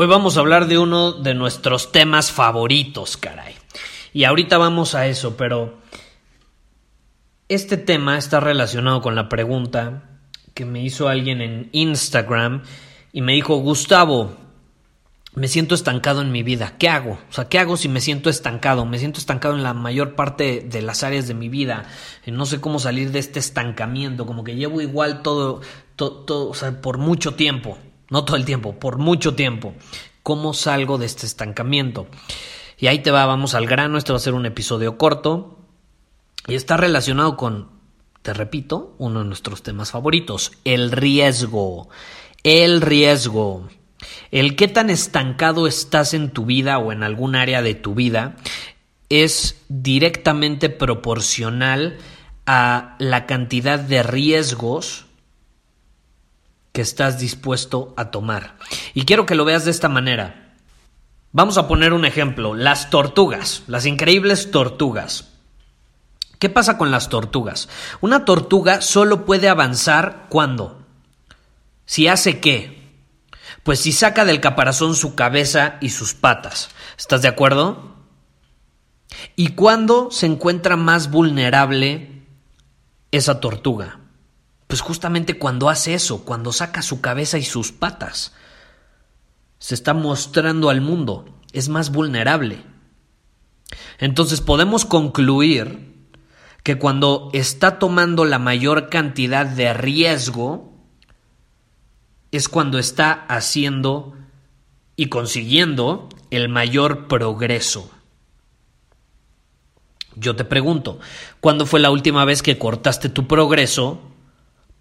Hoy vamos a hablar de uno de nuestros temas favoritos, caray. Y ahorita vamos a eso, pero este tema está relacionado con la pregunta que me hizo alguien en Instagram y me dijo, Gustavo, me siento estancado en mi vida. ¿Qué hago? O sea, ¿qué hago si me siento estancado? Me siento estancado en la mayor parte de las áreas de mi vida. No sé cómo salir de este estancamiento. Como que llevo igual todo, todo, o sea, por mucho tiempo. No todo el tiempo, por mucho tiempo. ¿Cómo salgo de este estancamiento? Y ahí te va, vamos al grano. Este va a ser un episodio corto. Y está relacionado con, te repito, uno de nuestros temas favoritos, el riesgo. El riesgo. El qué tan estancado estás en tu vida o en algún área de tu vida es directamente proporcional a la cantidad de riesgos que estás dispuesto a tomar. Y quiero que lo veas de esta manera. Vamos a poner un ejemplo, las tortugas, las increíbles tortugas. ¿Qué pasa con las tortugas? Una tortuga solo puede avanzar cuando, si hace qué, pues si saca del caparazón su cabeza y sus patas. ¿Estás de acuerdo? ¿Y cuándo se encuentra más vulnerable esa tortuga? Pues justamente cuando hace eso, cuando saca su cabeza y sus patas. Se está mostrando al mundo, es más vulnerable. Entonces podemos concluir que cuando está tomando la mayor cantidad de riesgo, es cuando está haciendo y consiguiendo el mayor progreso. Yo te pregunto, ¿cuándo fue la última vez que cortaste tu progreso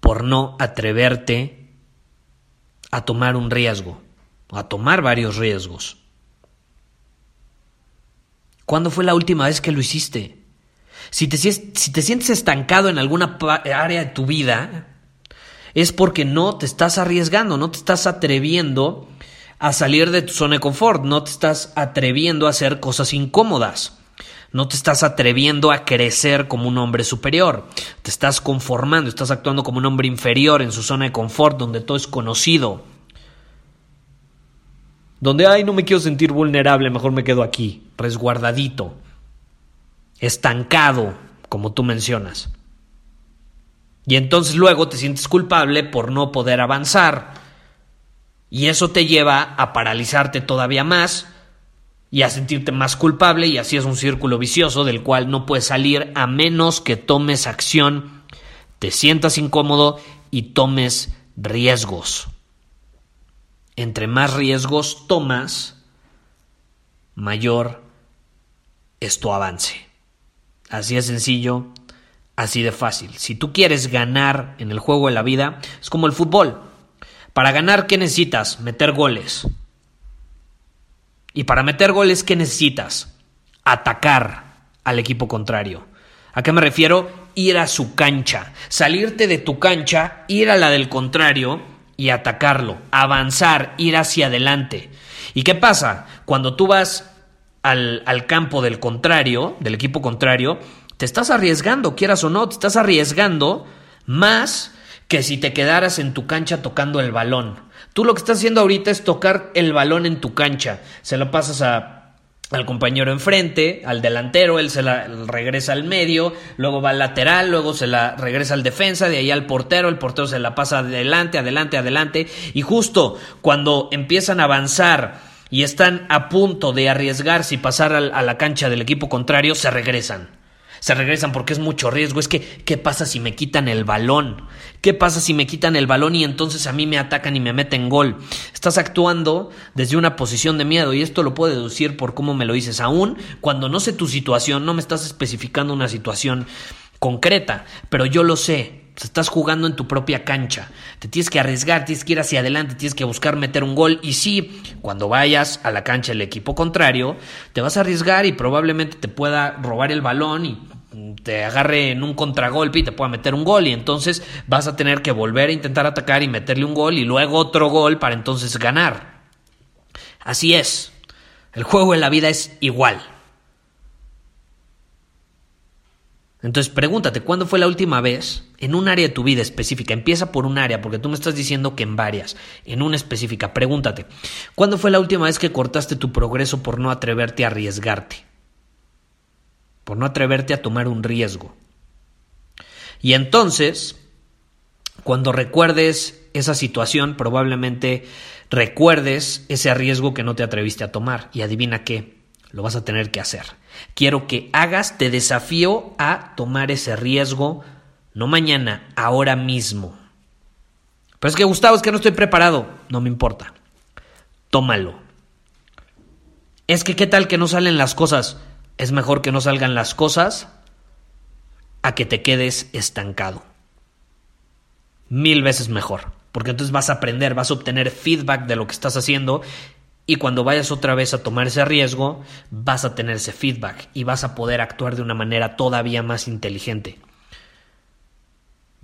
por no atreverte a tomar un riesgo, a tomar varios riesgos? ¿Cuándo fue la última vez que lo hiciste? Si te, si te sientes estancado en alguna área de tu vida, es porque no te estás arriesgando, no te estás atreviendo a salir de tu zona de confort, no te estás atreviendo a hacer cosas incómodas. No te estás atreviendo a crecer como un hombre superior. Te estás conformando, estás actuando como un hombre inferior en su zona de confort, donde todo es conocido. Donde, ay, no me quiero sentir vulnerable, mejor me quedo aquí, resguardadito, estancado, como tú mencionas. Y entonces luego te sientes culpable por no poder avanzar. Y eso te lleva a paralizarte todavía más y a sentirte más culpable y así es un círculo vicioso del cual no puedes salir a menos que tomes acción, te sientas incómodo y tomes riesgos. Entre más riesgos tomas, mayor es tu avance. Así es sencillo Así de fácil. Si tú quieres ganar en el juego de la vida, es como el fútbol. Para ganar, ¿qué necesitas? Meter goles. Y para meter goles, ¿qué necesitas? Atacar al equipo contrario. ¿A qué me refiero? Ir a su cancha. Salirte de tu cancha, ir a la del contrario y atacarlo. Avanzar, ir hacia adelante. ¿Y qué pasa? Cuando tú vas al, al campo del contrario, del equipo contrario, te estás arriesgando, quieras o no, te estás arriesgando más que si te quedaras en tu cancha tocando el balón. Tú lo que estás haciendo ahorita es tocar el balón en tu cancha. Se lo pasas a al compañero enfrente, al delantero, él se la regresa al medio, luego va al lateral, luego se la regresa al defensa, de ahí al portero, el portero se la pasa adelante, adelante, adelante, y justo cuando empiezan a avanzar y están a punto de arriesgarse y pasar a la cancha del equipo contrario, se regresan. Se regresan porque es mucho riesgo. Es que, ¿qué pasa si me quitan el balón? ¿Qué pasa si me quitan el balón y entonces a mí me atacan y me meten gol? Estás actuando desde una posición de miedo y esto lo puedo deducir por cómo me lo dices. Aún cuando no sé tu situación, no me estás especificando una situación concreta, pero yo lo sé. Estás jugando en tu propia cancha. Te tienes que arriesgar, tienes que ir hacia adelante, tienes que buscar meter un gol. Y sí, cuando vayas a la cancha del equipo contrario, te vas a arriesgar y probablemente te pueda robar el balón y te agarre en un contragolpe y te pueda meter un gol. Y entonces vas a tener que volver a intentar atacar y meterle un gol y luego otro gol para entonces ganar. Así es. El juego en la vida es igual. Entonces pregúntate, ¿cuándo fue la última vez en un área de tu vida específica? Empieza por un área, porque tú me estás diciendo que en varias, en una específica. Pregúntate, ¿cuándo fue la última vez que cortaste tu progreso por no atreverte a arriesgarte? Por no atreverte a tomar un riesgo. Y entonces, cuando recuerdes esa situación, probablemente recuerdes ese riesgo que no te atreviste a tomar. Y adivina qué, lo vas a tener que hacer. Quiero que hagas, te desafío a tomar ese riesgo, no mañana, ahora mismo. Pero es que Gustavo, es que no estoy preparado. No me importa. Tómalo. Es que qué tal que no salen las cosas. Es mejor que no salgan las cosas a que te quedes estancado. Mil veces mejor. Porque entonces vas a aprender, vas a obtener feedback de lo que estás haciendo y cuando vayas otra vez a tomar ese riesgo, vas a tener ese feedback y vas a poder actuar de una manera todavía más inteligente.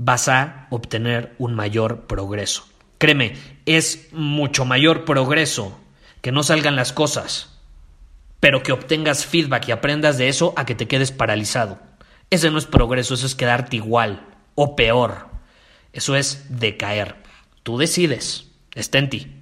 Vas a obtener un mayor progreso. Créeme, es mucho mayor progreso que no salgan las cosas, pero que obtengas feedback y aprendas de eso a que te quedes paralizado. Ese no es progreso, eso es quedarte igual o peor. Eso es decaer. Tú decides. Está en ti.